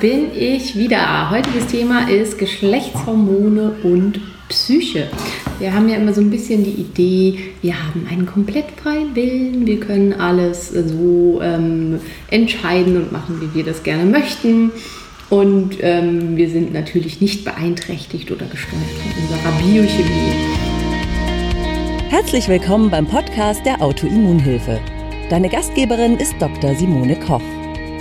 bin ich wieder. Heutiges Thema ist Geschlechtshormone und Psyche. Wir haben ja immer so ein bisschen die Idee, wir haben einen komplett freien Willen, wir können alles so ähm, entscheiden und machen, wie wir das gerne möchten. Und ähm, wir sind natürlich nicht beeinträchtigt oder gesteuert von unserer Biochemie. Herzlich willkommen beim Podcast der Autoimmunhilfe. Deine Gastgeberin ist Dr. Simone Koch.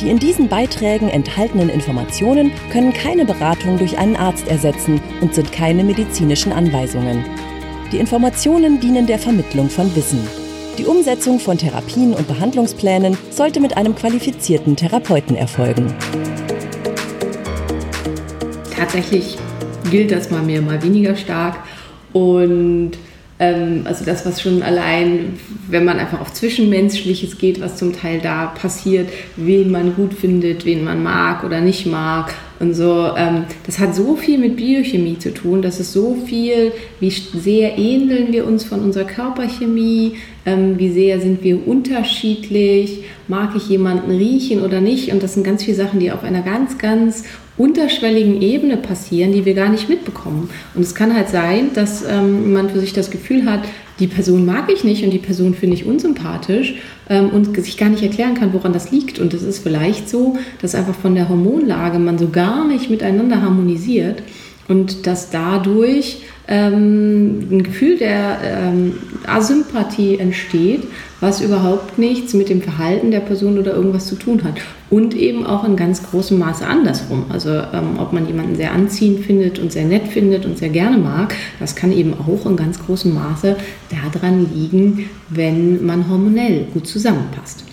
Die in diesen Beiträgen enthaltenen Informationen können keine Beratung durch einen Arzt ersetzen und sind keine medizinischen Anweisungen. Die Informationen dienen der Vermittlung von Wissen. Die Umsetzung von Therapien und Behandlungsplänen sollte mit einem qualifizierten Therapeuten erfolgen. Tatsächlich gilt das mal mehr, mal weniger stark. Und also das, was schon allein, wenn man einfach auf Zwischenmenschliches geht, was zum Teil da passiert, wen man gut findet, wen man mag oder nicht mag und so, ähm, das hat so viel mit Biochemie zu tun, das ist so viel, wie sehr ähneln wir uns von unserer Körperchemie, ähm, wie sehr sind wir unterschiedlich, mag ich jemanden riechen oder nicht? Und das sind ganz viele Sachen, die auf einer ganz, ganz unterschwelligen Ebene passieren, die wir gar nicht mitbekommen. Und es kann halt sein, dass ähm, man für sich das Gefühl hat, die Person mag ich nicht und die Person finde ich unsympathisch ähm, und sich gar nicht erklären kann, woran das liegt. Und es ist vielleicht so, dass einfach von der Hormonlage man so gar nicht miteinander harmonisiert und dass dadurch ähm, ein Gefühl der ähm, Asympathie entsteht, was überhaupt nichts mit dem Verhalten der Person oder irgendwas zu tun hat. Und eben auch in ganz großem Maße andersrum. Also ähm, ob man jemanden sehr anziehend findet und sehr nett findet und sehr gerne mag, das kann eben auch in ganz großem Maße daran liegen, wenn man hormonell gut zusammenpasst.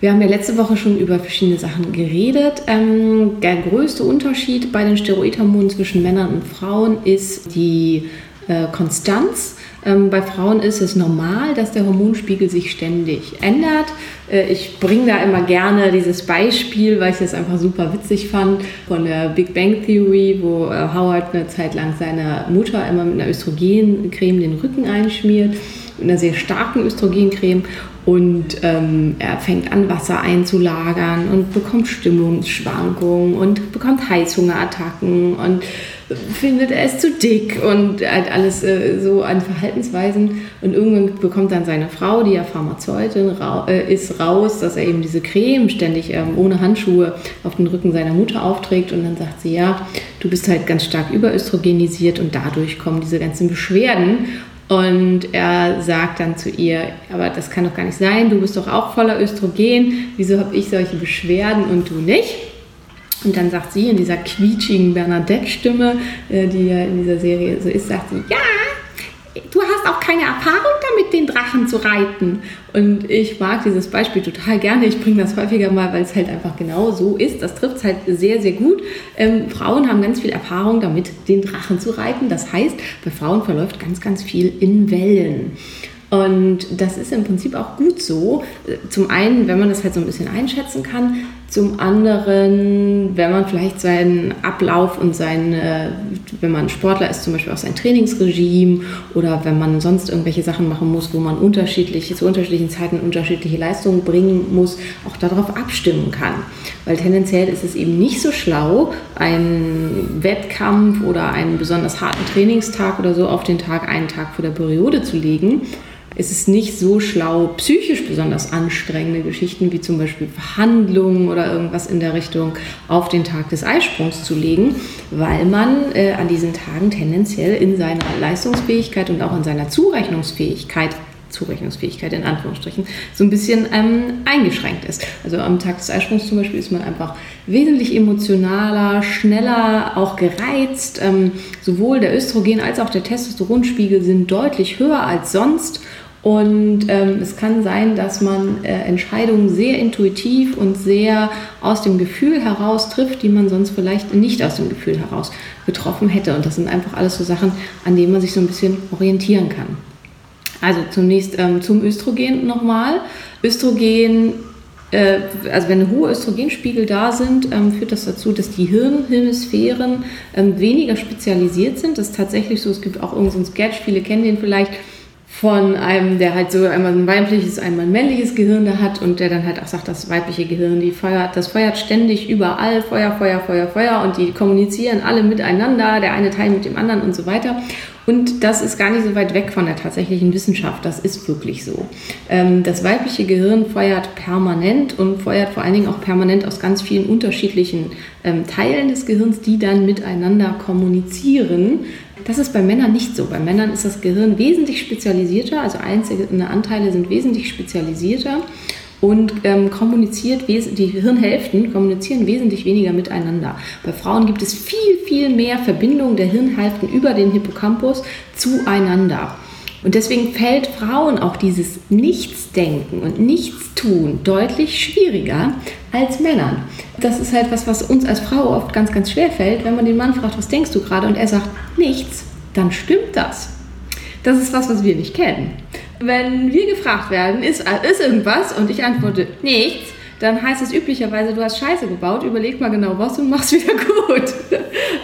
Wir haben ja letzte Woche schon über verschiedene Sachen geredet. Ähm, der größte Unterschied bei den Steroidhormonen zwischen Männern und Frauen ist die äh, Konstanz. Ähm, bei Frauen ist es normal, dass der Hormonspiegel sich ständig ändert. Äh, ich bringe da immer gerne dieses Beispiel, weil ich das einfach super witzig fand, von der Big Bang Theory, wo äh, Howard eine Zeit lang seiner Mutter immer mit einer Östrogencreme den Rücken einschmiert, einer sehr starken Östrogencreme. Und ähm, er fängt an, Wasser einzulagern und bekommt Stimmungsschwankungen und bekommt Heißhungerattacken und findet, er ist zu dick und halt alles äh, so an Verhaltensweisen. Und irgendwann bekommt dann seine Frau, die ja Pharmazeutin ra äh, ist, raus, dass er eben diese Creme ständig ähm, ohne Handschuhe auf den Rücken seiner Mutter aufträgt. Und dann sagt sie, ja, du bist halt ganz stark überöstrogenisiert und dadurch kommen diese ganzen Beschwerden. Und er sagt dann zu ihr, aber das kann doch gar nicht sein, du bist doch auch voller Östrogen, wieso habe ich solche Beschwerden und du nicht? Und dann sagt sie in dieser quietschigen Bernadette-Stimme, äh, die ja in dieser Serie so ist, sagt sie, ja, du hast auch keine Erfahrung damit, den Drachen zu reiten. Und ich mag dieses Beispiel total gerne. Ich bringe das häufiger mal, weil es halt einfach genau so ist. Das trifft es halt sehr, sehr gut. Ähm, Frauen haben ganz viel Erfahrung damit, den Drachen zu reiten. Das heißt, bei Frauen verläuft ganz, ganz viel in Wellen. Und das ist im Prinzip auch gut so. Zum einen, wenn man das halt so ein bisschen einschätzen kann. Zum anderen, wenn man vielleicht seinen Ablauf und sein, wenn man Sportler ist, zum Beispiel auch sein Trainingsregime oder wenn man sonst irgendwelche Sachen machen muss, wo man unterschiedlich, zu unterschiedlichen Zeiten unterschiedliche Leistungen bringen muss, auch darauf abstimmen kann. Weil tendenziell ist es eben nicht so schlau, einen Wettkampf oder einen besonders harten Trainingstag oder so auf den Tag, einen Tag vor der Periode zu legen es ist nicht so schlau, psychisch besonders anstrengende Geschichten wie zum Beispiel Verhandlungen oder irgendwas in der Richtung auf den Tag des Eisprungs zu legen, weil man äh, an diesen Tagen tendenziell in seiner Leistungsfähigkeit und auch in seiner Zurechnungsfähigkeit Zurechnungsfähigkeit in Anführungsstrichen so ein bisschen ähm, eingeschränkt ist. Also am Tag des Eisprungs zum Beispiel ist man einfach wesentlich emotionaler, schneller, auch gereizt. Ähm, sowohl der Östrogen als auch der Testosteronspiegel sind deutlich höher als sonst Und ähm, es kann sein, dass man äh, Entscheidungen sehr intuitiv und sehr aus dem Gefühl heraus trifft, die man sonst vielleicht nicht aus dem Gefühl heraus getroffen hätte. Und das sind einfach alles so Sachen, an denen man sich so ein bisschen orientieren kann. Also zunächst ähm, zum Östrogen nochmal. Östrogen äh, also wenn hohe Östrogenspiegel da sind, ähm, führt das dazu, dass die Hirnhemisphären ähm, weniger spezialisiert sind. Das ist tatsächlich so. Es gibt auch irgendeinen so Sketch, viele kennen den vielleicht von einem, der halt so einmal ein weibliches, einmal ein männliches Gehirn da hat und der dann halt auch sagt, das weibliche Gehirn, die feuert, das feuert ständig überall, Feuer, Feuer, Feuer, Feuer und die kommunizieren alle miteinander, der eine Teil mit dem anderen und so weiter. Und das ist gar nicht so weit weg von der tatsächlichen Wissenschaft. Das ist wirklich so. Ähm, das weibliche Gehirn feuert permanent und feuert vor allen Dingen auch permanent aus ganz vielen unterschiedlichen ähm, Teilen des Gehirns, die dann miteinander kommunizieren. Das ist bei Männern nicht so. Bei Männern ist das Gehirn wesentlich spezialisierter, also einzelne Anteile sind wesentlich spezialisierter und ähm, kommuniziert, die Hirnhälften kommunizieren wesentlich weniger miteinander. Bei Frauen gibt es viel, viel mehr Verbindungen der Hirnhälften über den Hippocampus zueinander. Und deswegen fällt Frauen auch dieses Nichtsdenken und Nichtstun deutlich schwieriger als Männern. Das ist halt was, was uns als Frau oft ganz, ganz schwer fällt. Wenn man den Mann fragt, was denkst du gerade? Und er sagt nichts, dann stimmt das. Das ist was, was wir nicht kennen. Wenn wir gefragt werden, ist, ist irgendwas und ich antworte nichts, dann heißt es üblicherweise, du hast Scheiße gebaut, überleg mal genau was und mach's wieder gut.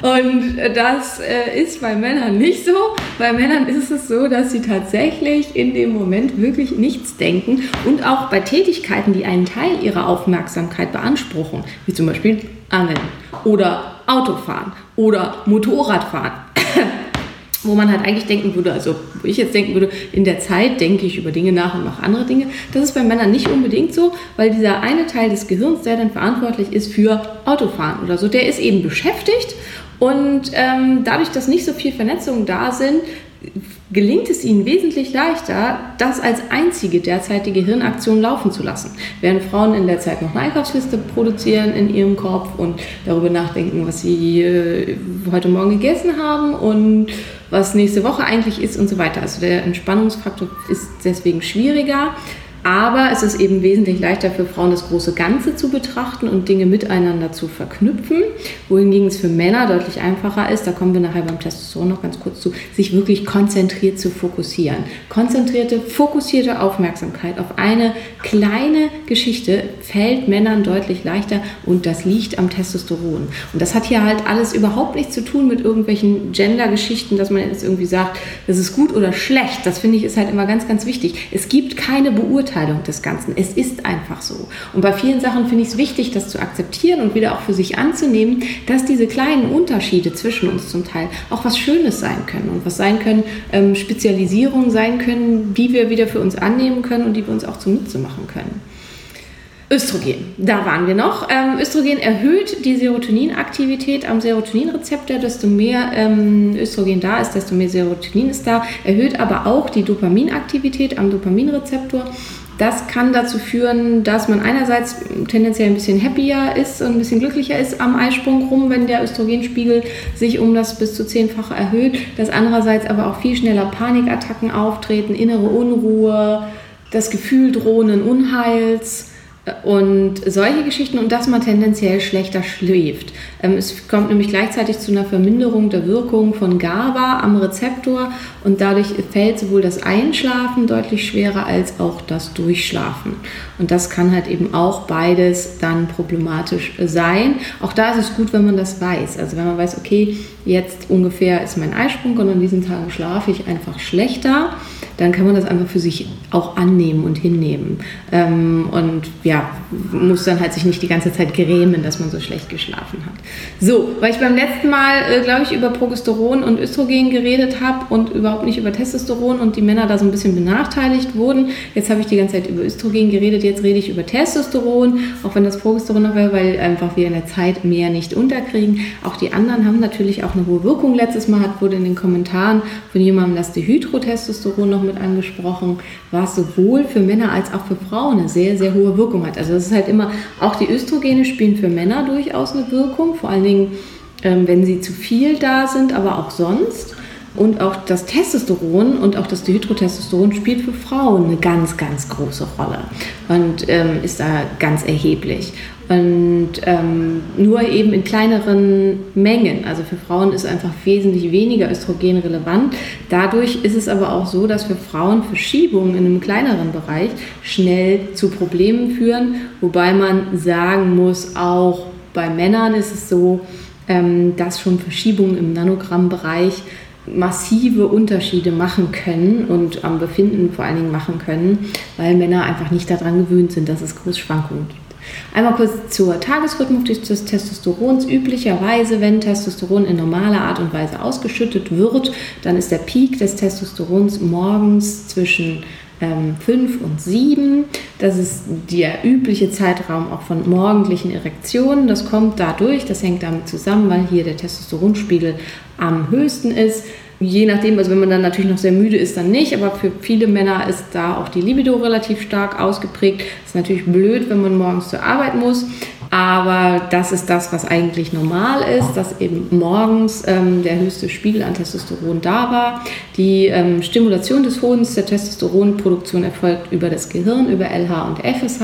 Und das äh, ist bei Männern nicht so. Bei Männern ist es so, dass sie tatsächlich in dem Moment wirklich nichts denken und auch bei Tätigkeiten, die einen Teil ihrer Aufmerksamkeit beanspruchen, wie zum Beispiel Angeln oder Autofahren oder Motorradfahren wo man halt eigentlich denken würde, also wo ich jetzt denken würde, in der Zeit denke ich über Dinge nach und mache andere Dinge. Das ist bei Männern nicht unbedingt so, weil dieser eine Teil des Gehirns, der dann verantwortlich ist für Autofahren oder so, der ist eben beschäftigt und ähm, dadurch, dass nicht so viel Vernetzungen da sind, gelingt es ihnen wesentlich leichter, das als einzige derzeitige Hirnaktion laufen zu lassen. Während Frauen in der Zeit noch eine Einkaufsliste produzieren in ihrem Kopf und darüber nachdenken, was sie äh, heute Morgen gegessen haben und was nächste Woche eigentlich ist und so weiter. Also der Entspannungsfaktor ist deswegen schwieriger. Aber es ist eben wesentlich leichter für Frauen, das große Ganze zu betrachten und Dinge miteinander zu verknüpfen, wohingegen es für Männer deutlich einfacher ist, da kommen wir nachher beim Testosteron noch ganz kurz zu, sich wirklich konzentriert zu fokussieren. Konzentrierte, fokussierte Aufmerksamkeit auf eine kleine Geschichte fällt Männern deutlich leichter und das liegt am Testosteron. Und das hat hier halt alles überhaupt nichts zu tun mit irgendwelchen Gender-Geschichten, dass man jetzt irgendwie sagt, das ist gut oder schlecht. Das finde ich ist halt immer ganz, ganz wichtig. Es gibt keine Beurteilung Beurteilung des Ganzen. Es ist einfach so. Und bei vielen Sachen finde ich es wichtig, das zu akzeptieren und wieder auch für sich anzunehmen, dass diese kleinen Unterschiede zwischen uns zum Teil auch was Schönes sein können und was sein können, ähm, Spezialisierungen sein können, die wir wieder für uns annehmen können und die wir uns auch zunutze machen können. Östrogen, da waren wir noch. Ähm, Östrogen erhöht die Serotoninaktivität am Serotoninrezeptor. Desto mehr ähm, Östrogen da ist, desto mehr Serotonin ist da. Erhöht aber auch die Dopaminaktivität am Dopaminrezeptor. Das kann dazu führen, dass man einerseits tendenziell ein bisschen happier ist und ein bisschen glücklicher ist am Eisprung rum, wenn der Östrogenspiegel sich um das bis zu zehnfache erhöht. Dass andererseits aber auch viel schneller Panikattacken auftreten, innere Unruhe, das Gefühl drohenden Unheils und solche Geschichten und dass man tendenziell schlechter schläft. Ähm, es kommt nämlich gleichzeitig zu einer Verminderung der Wirkung von GABA am Rezeptor und dadurch fällt sowohl das Einschlafen deutlich schwerer als auch das Durchschlafen. Und das kann halt eben auch beides dann problematisch sein. Auch da ist es gut, wenn man das weiß. Also wenn man weiß, okay, jetzt ungefähr ist mein Eisprung und an diesen Tagen schlafe ich einfach schlechter dann kann man das einfach für sich auch annehmen und hinnehmen. Ähm, und ja, muss dann halt sich nicht die ganze Zeit grämen, dass man so schlecht geschlafen hat. So, weil ich beim letzten Mal, äh, glaube ich, über Progesteron und Östrogen geredet habe und überhaupt nicht über Testosteron und die Männer da so ein bisschen benachteiligt wurden. Jetzt habe ich die ganze Zeit über Östrogen geredet, jetzt rede ich über Testosteron, auch wenn das Progesteron noch wäre, weil einfach wir in der Zeit mehr nicht unterkriegen. Auch die anderen haben natürlich auch eine hohe Wirkung. Letztes Mal hat, wurde in den Kommentaren von jemandem das Dehydrotestosteron noch mit angesprochen, was sowohl für Männer als auch für Frauen eine sehr, sehr hohe Wirkung hat. Also das ist halt immer, auch die Östrogene spielen für Männer durchaus eine Wirkung, vor allen Dingen, ähm, wenn sie zu viel da sind, aber auch sonst. Und auch das Testosteron und auch das Dihydrotestosteron spielt für Frauen eine ganz, ganz große Rolle und ähm, ist da ganz erheblich. Und ähm, nur eben in kleineren Mengen. Also für Frauen ist einfach wesentlich weniger Östrogen relevant. Dadurch ist es aber auch so, dass für Frauen Verschiebungen in einem kleineren Bereich schnell zu Problemen führen. Wobei man sagen muss, auch bei Männern ist es so, ähm, dass schon Verschiebungen im Nanogrammbereich massive Unterschiede machen können und am Befinden vor allen Dingen machen können, weil Männer einfach nicht daran gewöhnt sind, dass es Großschwankungen gibt. Einmal kurz zur Tagesrhythmus des Testosterons. Üblicherweise, wenn Testosteron in normaler Art und Weise ausgeschüttet wird, dann ist der Peak des Testosterons morgens zwischen 5 ähm, und 7. Das ist der übliche Zeitraum auch von morgendlichen Erektionen. Das kommt dadurch, das hängt damit zusammen, weil hier der Testosteronspiegel am höchsten ist. Je nachdem, also wenn man dann natürlich noch sehr müde ist, dann nicht, aber für viele Männer ist da auch die Libido relativ stark ausgeprägt. Ist natürlich blöd, wenn man morgens zur Arbeit muss. Aber das ist das, was eigentlich normal ist, dass eben morgens ähm, der höchste Spiegel an Testosteron da war. Die ähm, Stimulation des Hodens der Testosteronproduktion erfolgt über das Gehirn, über LH und FSH.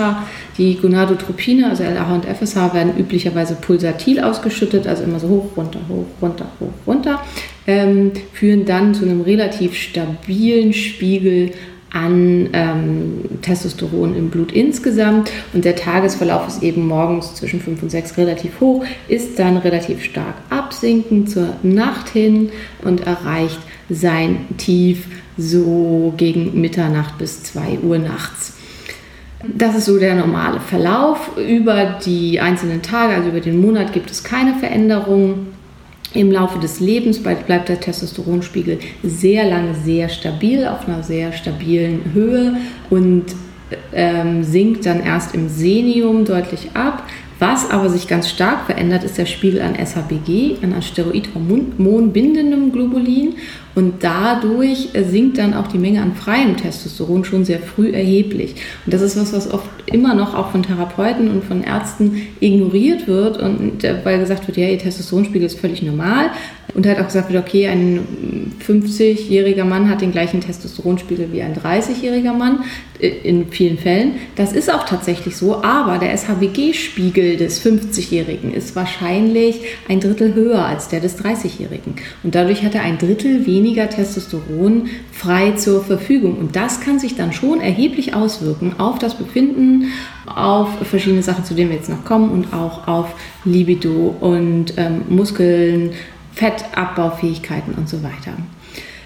Die Gonadotropine, also LH und FSH, werden üblicherweise pulsatil ausgeschüttet, also immer so hoch, runter, hoch, runter, hoch, runter, ähm, führen dann zu einem relativ stabilen Spiegel an ähm, Testosteron im Blut insgesamt und der Tagesverlauf ist eben morgens zwischen 5 und 6 relativ hoch, ist dann relativ stark absinkend zur Nacht hin und erreicht sein Tief so gegen Mitternacht bis 2 Uhr nachts. Das ist so der normale Verlauf. Über die einzelnen Tage, also über den Monat, gibt es keine Veränderungen. Im Laufe des Lebens bleibt der Testosteronspiegel sehr lange sehr stabil, auf einer sehr stabilen Höhe und ähm, sinkt dann erst im Senium deutlich ab. Was aber sich ganz stark verändert, ist der Spiegel an SHBG, an Steroidhormonbindendem Globulin. Dadurch sinkt dann auch die Menge an freiem Testosteron schon sehr früh erheblich. Und das ist was, was oft immer noch auch von Therapeuten und von Ärzten ignoriert wird, und äh, weil gesagt wird, ja, ihr Testosteronspiegel ist völlig normal. Und halt auch gesagt wird, okay, ein 50-jähriger Mann hat den gleichen Testosteronspiegel wie ein 30-jähriger Mann, äh, in vielen Fällen. Das ist auch tatsächlich so, aber der SHBG-Spiegel des 50-Jährigen ist wahrscheinlich ein Drittel höher als der des 30-Jährigen. Und dadurch hat er ein Drittel weniger Testosteron frei zur Verfügung. Und das kann sich dann schon erheblich auswirken auf das Befinden, auf verschiedene Sachen, zu denen wir jetzt noch kommen, und auch auf Libido und ähm, Muskeln, Fettabbaufähigkeiten und so weiter.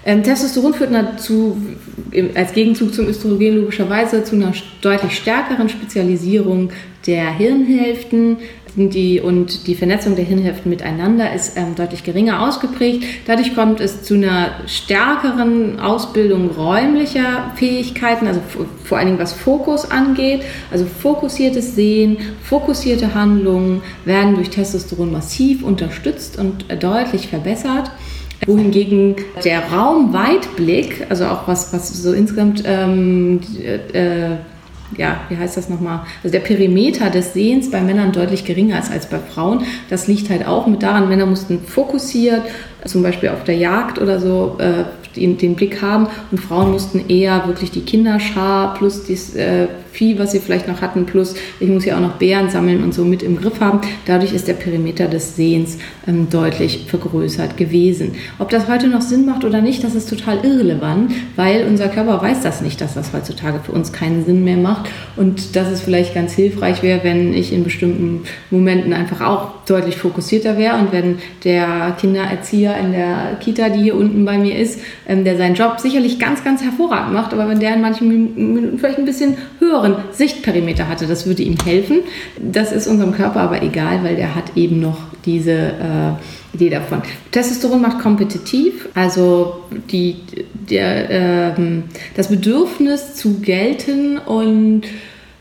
Ähm, Testosteron führt dazu, als Gegenzug zum Östrogen logischerweise zu einer deutlich stärkeren Spezialisierung der Hirnhälften. Die, und die Vernetzung der Hirnhälften miteinander ist ähm, deutlich geringer ausgeprägt. Dadurch kommt es zu einer stärkeren Ausbildung räumlicher Fähigkeiten, also vor allen Dingen was Fokus angeht. Also fokussiertes Sehen, fokussierte Handlungen werden durch Testosteron massiv unterstützt und äh, deutlich verbessert wohingegen der Raumweitblick, also auch was, was so insgesamt, ähm, äh, ja, wie heißt das nochmal? Also der Perimeter des Sehens bei Männern deutlich geringer ist als bei Frauen. Das liegt halt auch mit daran, Männer mussten fokussiert, zum Beispiel auf der Jagd oder so, äh, den, den, Blick haben und Frauen mussten eher wirklich die Kinderschar plus das äh, Vieh, was sie vielleicht noch hatten, plus ich muss ja auch noch Beeren sammeln und so mit im Griff haben. Dadurch ist der Perimeter des Sehens ähm, deutlich vergrößert gewesen. Ob das heute noch Sinn macht oder nicht, das ist total irrelevant, weil unser Körper weiß das nicht, dass das heutzutage für uns keinen Sinn mehr macht und dass es vielleicht ganz hilfreich wäre, wenn ich in bestimmten Momenten einfach auch deutlich fokussierter wäre und wenn der Kindererzieher in der Kita, die hier unten bei mir ist, ähm, der seinen Job sicherlich ganz, ganz hervorragend macht, aber wenn der in manchen Minuten vielleicht ein bisschen höheren Sichtperimeter hatte, das würde ihm helfen. Das ist unserem Körper aber egal, weil der hat eben noch diese äh, Idee davon. Testosteron macht kompetitiv, also die, der, äh, das Bedürfnis zu gelten und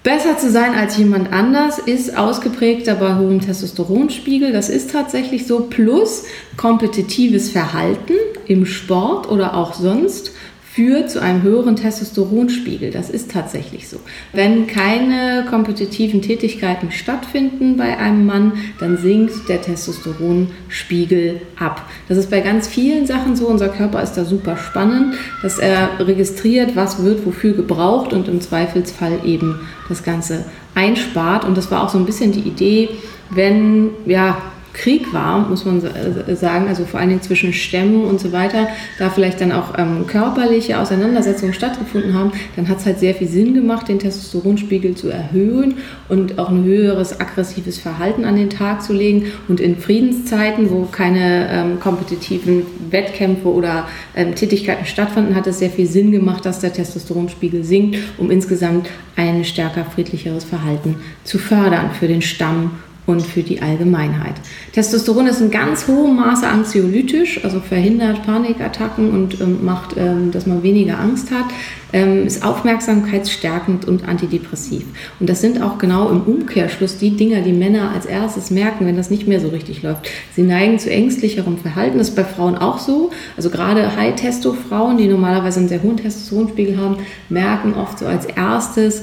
Besser zu sein als jemand anders ist ausgeprägter bei hohem Testosteronspiegel. Das ist tatsächlich so. Plus kompetitives Verhalten im Sport oder auch sonst führt zu einem höheren Testosteronspiegel. Das ist tatsächlich so. Wenn keine kompetitiven Tätigkeiten stattfinden bei einem Mann, dann sinkt der Testosteronspiegel ab. Das ist bei ganz vielen Sachen so. Unser Körper ist da super spannend, dass er registriert, was wird wofür gebraucht und im Zweifelsfall eben das Ganze einspart. Und das war auch so ein bisschen die Idee, wenn ja Krieg war, muss man äh, sagen, also vor allen Dingen zwischen Stämmen und so weiter, da vielleicht dann auch ähm, körperliche Auseinandersetzungen stattgefunden haben, dann hat es halt sehr viel Sinn gemacht, den Testosteronspiegel zu erhöhen und auch ein höheres aggressives Verhalten an den Tag zu legen. Und in Friedenszeiten, wo keine ähm, kompetitiven Wettkämpfe oder ähm, Tätigkeiten stattfanden, hat es sehr viel Sinn gemacht, dass der Testosteronspiegel sinkt, um insgesamt ein stärker friedlicheres Verhalten zu fördern für den Stamm und für die Allgemeinheit. Testosteron ist in ganz hohem Maße anxiolytisch, also verhindert Panikattacken und ähm, macht, ähm, dass man weniger Angst hat, ähm, ist aufmerksamkeitsstärkend und antidepressiv. Und das sind auch genau im Umkehrschluss die Dinge, die Männer als erstes merken, wenn das nicht mehr so richtig läuft. Sie neigen zu ängstlicherem Verhalten. Das ist bei Frauen auch so. Also gerade High-Testo-Frauen, die normalerweise einen sehr hohen Testosteronspiegel haben, merken oft so als erstes,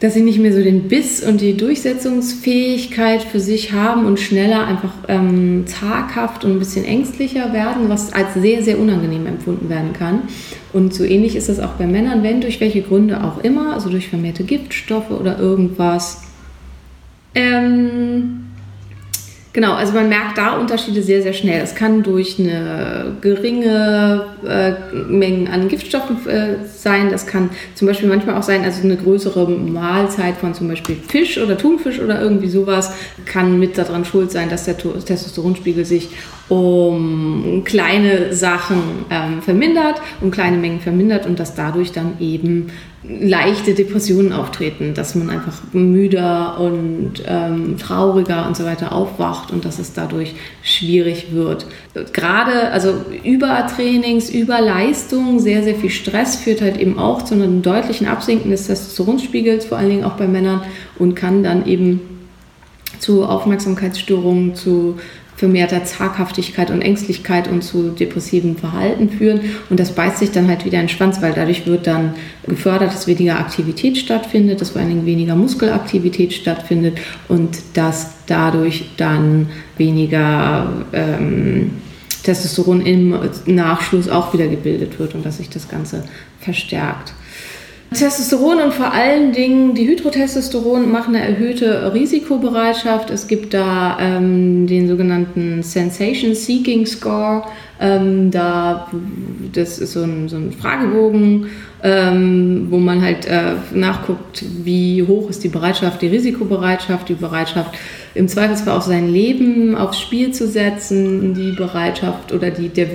dass sie nicht mehr so den Biss und die Durchsetzungsfähigkeit für sich haben und schneller einfach ähm, zaghaft und ein bisschen ängstlicher werden, was als sehr, sehr unangenehm empfunden werden kann. Und so ähnlich ist das auch bei Männern, wenn durch welche Gründe auch immer, also durch vermehrte Giftstoffe oder irgendwas. Ähm, Genau, also man merkt da Unterschiede sehr, sehr schnell. Es kann durch eine geringe äh, Menge an Giftstoffen äh, sein. Das kann zum Beispiel manchmal auch sein, also eine größere Mahlzeit von zum Beispiel Fisch oder Thunfisch oder irgendwie sowas kann mit daran schuld sein, dass der Testosteronspiegel sich um kleine Sachen ähm, vermindert, um kleine Mengen vermindert und dass dadurch dann eben leichte Depressionen auftreten, dass man einfach müder und ähm, trauriger und so weiter aufwacht und dass es dadurch schwierig wird. Gerade also Übertrainings, Überleistung, sehr, sehr viel Stress führt halt eben auch zu einem deutlichen Absinken des Testosteronspiegels, vor allen Dingen auch bei Männern und kann dann eben zu Aufmerksamkeitsstörungen, zu vermehrter Zaghaftigkeit und Ängstlichkeit und zu depressivem Verhalten führen. Und das beißt sich dann halt wieder in den Schwanz, weil dadurch wird dann gefördert, dass weniger Aktivität stattfindet, dass vor allen Dingen weniger Muskelaktivität stattfindet und dass dadurch dann weniger ähm, Testosteron im Nachschluss auch wieder gebildet wird und dass sich das Ganze verstärkt. Testosteron und vor allen Dingen die Hydrotestosteron machen eine erhöhte Risikobereitschaft. Es gibt da ähm, den sogenannten Sensation Seeking Score. Ähm, da, das ist so ein, so ein Fragebogen, ähm, wo man halt äh, nachguckt, wie hoch ist die Bereitschaft, die Risikobereitschaft, die Bereitschaft, im Zweifelsfall auch sein Leben aufs Spiel zu setzen, die Bereitschaft oder die, der,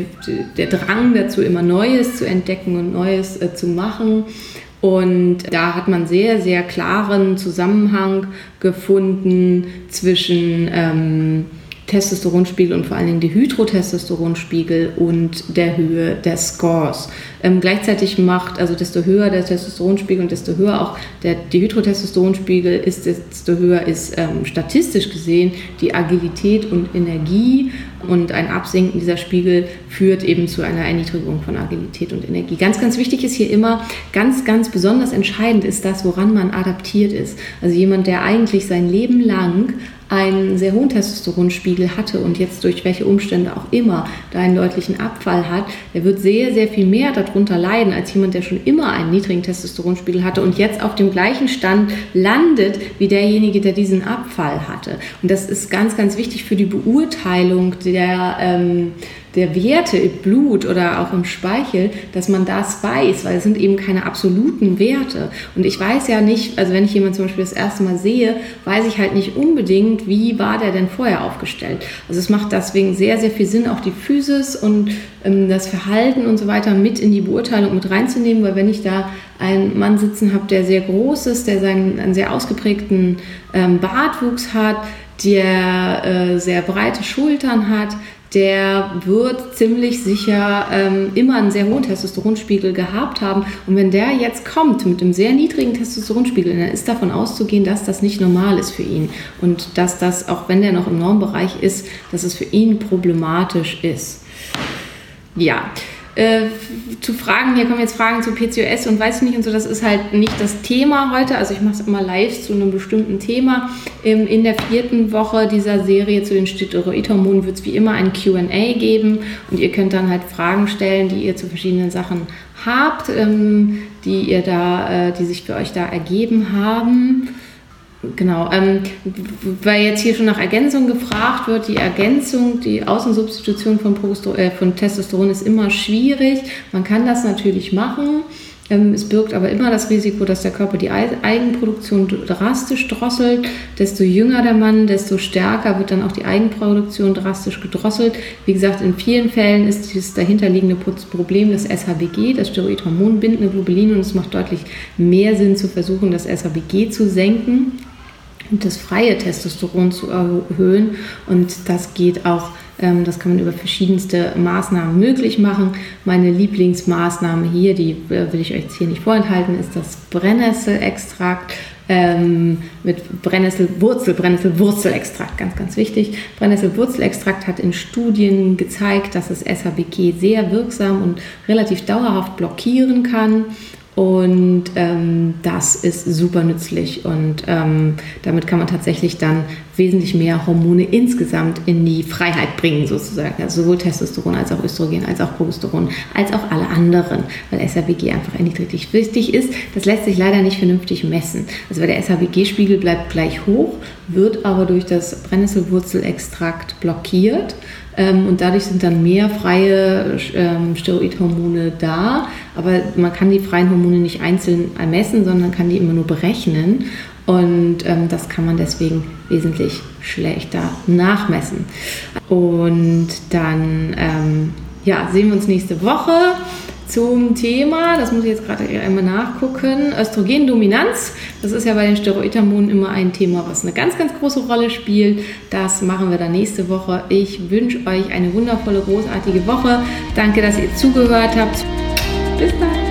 der Drang dazu, immer Neues zu entdecken und Neues äh, zu machen. Und da hat man sehr, sehr klaren Zusammenhang gefunden zwischen ähm, Testosteronspiegel und vor allen Dingen die Hydrotestosteronspiegel und der Höhe der Scores. Ähm, gleichzeitig macht, also desto höher der Testosteronspiegel und desto höher auch der, die Hydrotestosteronspiegel ist, desto höher ist ähm, statistisch gesehen die Agilität und Energie und ein Absinken dieser Spiegel führt eben zu einer Erniedrigung von Agilität und Energie. Ganz, ganz wichtig ist hier immer, ganz, ganz besonders entscheidend ist das, woran man adaptiert ist. Also jemand, der eigentlich sein Leben lang einen sehr hohen Testosteronspiegel hatte und jetzt durch welche Umstände auch immer da einen deutlichen Abfall hat, der wird sehr, sehr viel mehr darunter leiden als jemand, der schon immer einen niedrigen Testosteronspiegel hatte und jetzt auf dem gleichen Stand landet wie derjenige, der diesen Abfall hatte. Und das ist ganz, ganz wichtig für die Beurteilung der ähm, der Werte im Blut oder auch im Speichel, dass man das weiß, weil es sind eben keine absoluten Werte. Und ich weiß ja nicht, also wenn ich jemanden zum Beispiel das erste Mal sehe, weiß ich halt nicht unbedingt, wie war der denn vorher aufgestellt. Also es macht deswegen sehr, sehr viel Sinn, auch die Physis und ähm, das Verhalten und so weiter mit in die Beurteilung mit reinzunehmen, weil wenn ich da einen Mann sitzen habe, der sehr groß ist, der seinen, einen sehr ausgeprägten ähm, Bartwuchs hat, der äh, sehr breite Schultern hat, der wird ziemlich sicher ähm, immer einen sehr hohen Testosteronspiegel gehabt haben. Und wenn der jetzt kommt mit einem sehr niedrigen Testosteronspiegel, dann ist davon auszugehen, dass das nicht normal ist für ihn. Und dass das, auch wenn der noch im Normbereich ist, dass es für ihn problematisch ist. Ja, äh, zu Fragen, hier kommen jetzt Fragen zu PCOS und weiß nicht und so, das ist halt nicht das Thema heute. Also ich mache es immer live zu einem bestimmten Thema. Ähm, in der vierten Woche dieser Serie zu den Steroidhormonen wird es wie immer ein QA geben und ihr könnt dann halt Fragen stellen, die ihr zu verschiedenen Sachen habt, ähm, die ihr da, äh, die sich für euch da ergeben haben. Genau, ähm, weil jetzt hier schon nach Ergänzung gefragt wird, die Ergänzung, die Außensubstitution von, äh, von Testosteron ist immer schwierig. Man kann das natürlich machen. Ähm, es birgt aber immer das Risiko, dass der Körper die Eigenproduktion drastisch drosselt. Desto jünger der Mann, desto stärker wird dann auch die Eigenproduktion drastisch gedrosselt. Wie gesagt, in vielen Fällen ist dieses dahinterliegende Problem das SHBG, das Steroidhormonbindende Globulin, und es macht deutlich mehr Sinn zu versuchen, das SHBG zu senken das freie Testosteron zu erhöhen. Und das geht auch, ähm, das kann man über verschiedenste Maßnahmen möglich machen. Meine Lieblingsmaßnahme hier, die äh, will ich euch jetzt hier nicht vorenthalten, ist das Brennnesselextrakt. Ähm, mit Brennnesselwurzel, Brennnesselwurzelextrakt, ganz, ganz wichtig. Brennnesselwurzelextrakt hat in Studien gezeigt, dass das SHBG sehr wirksam und relativ dauerhaft blockieren kann. Und ähm, das ist super nützlich und ähm, damit kann man tatsächlich dann wesentlich mehr Hormone insgesamt in die Freiheit bringen, sozusagen. Also sowohl Testosteron als auch Östrogen, als auch Progesteron, als auch alle anderen, weil SHBG einfach erniedriglich wichtig ist. Das lässt sich leider nicht vernünftig messen. Also der SHBG-Spiegel bleibt gleich hoch, wird aber durch das Brennnesselwurzelextrakt blockiert. Ähm, und dadurch sind dann mehr freie ähm, Steroidhormone da. Aber man kann die freien Hormone nicht einzeln ermessen, sondern kann die immer nur berechnen. Und ähm, das kann man deswegen wesentlich schlechter nachmessen. Und dann ähm, ja, sehen wir uns nächste Woche zum Thema, das muss ich jetzt gerade einmal nachgucken, Östrogendominanz. Das ist ja bei den Steroidhormonen immer ein Thema, was eine ganz, ganz große Rolle spielt. Das machen wir dann nächste Woche. Ich wünsche euch eine wundervolle, großartige Woche. Danke, dass ihr zugehört habt. Bis dann.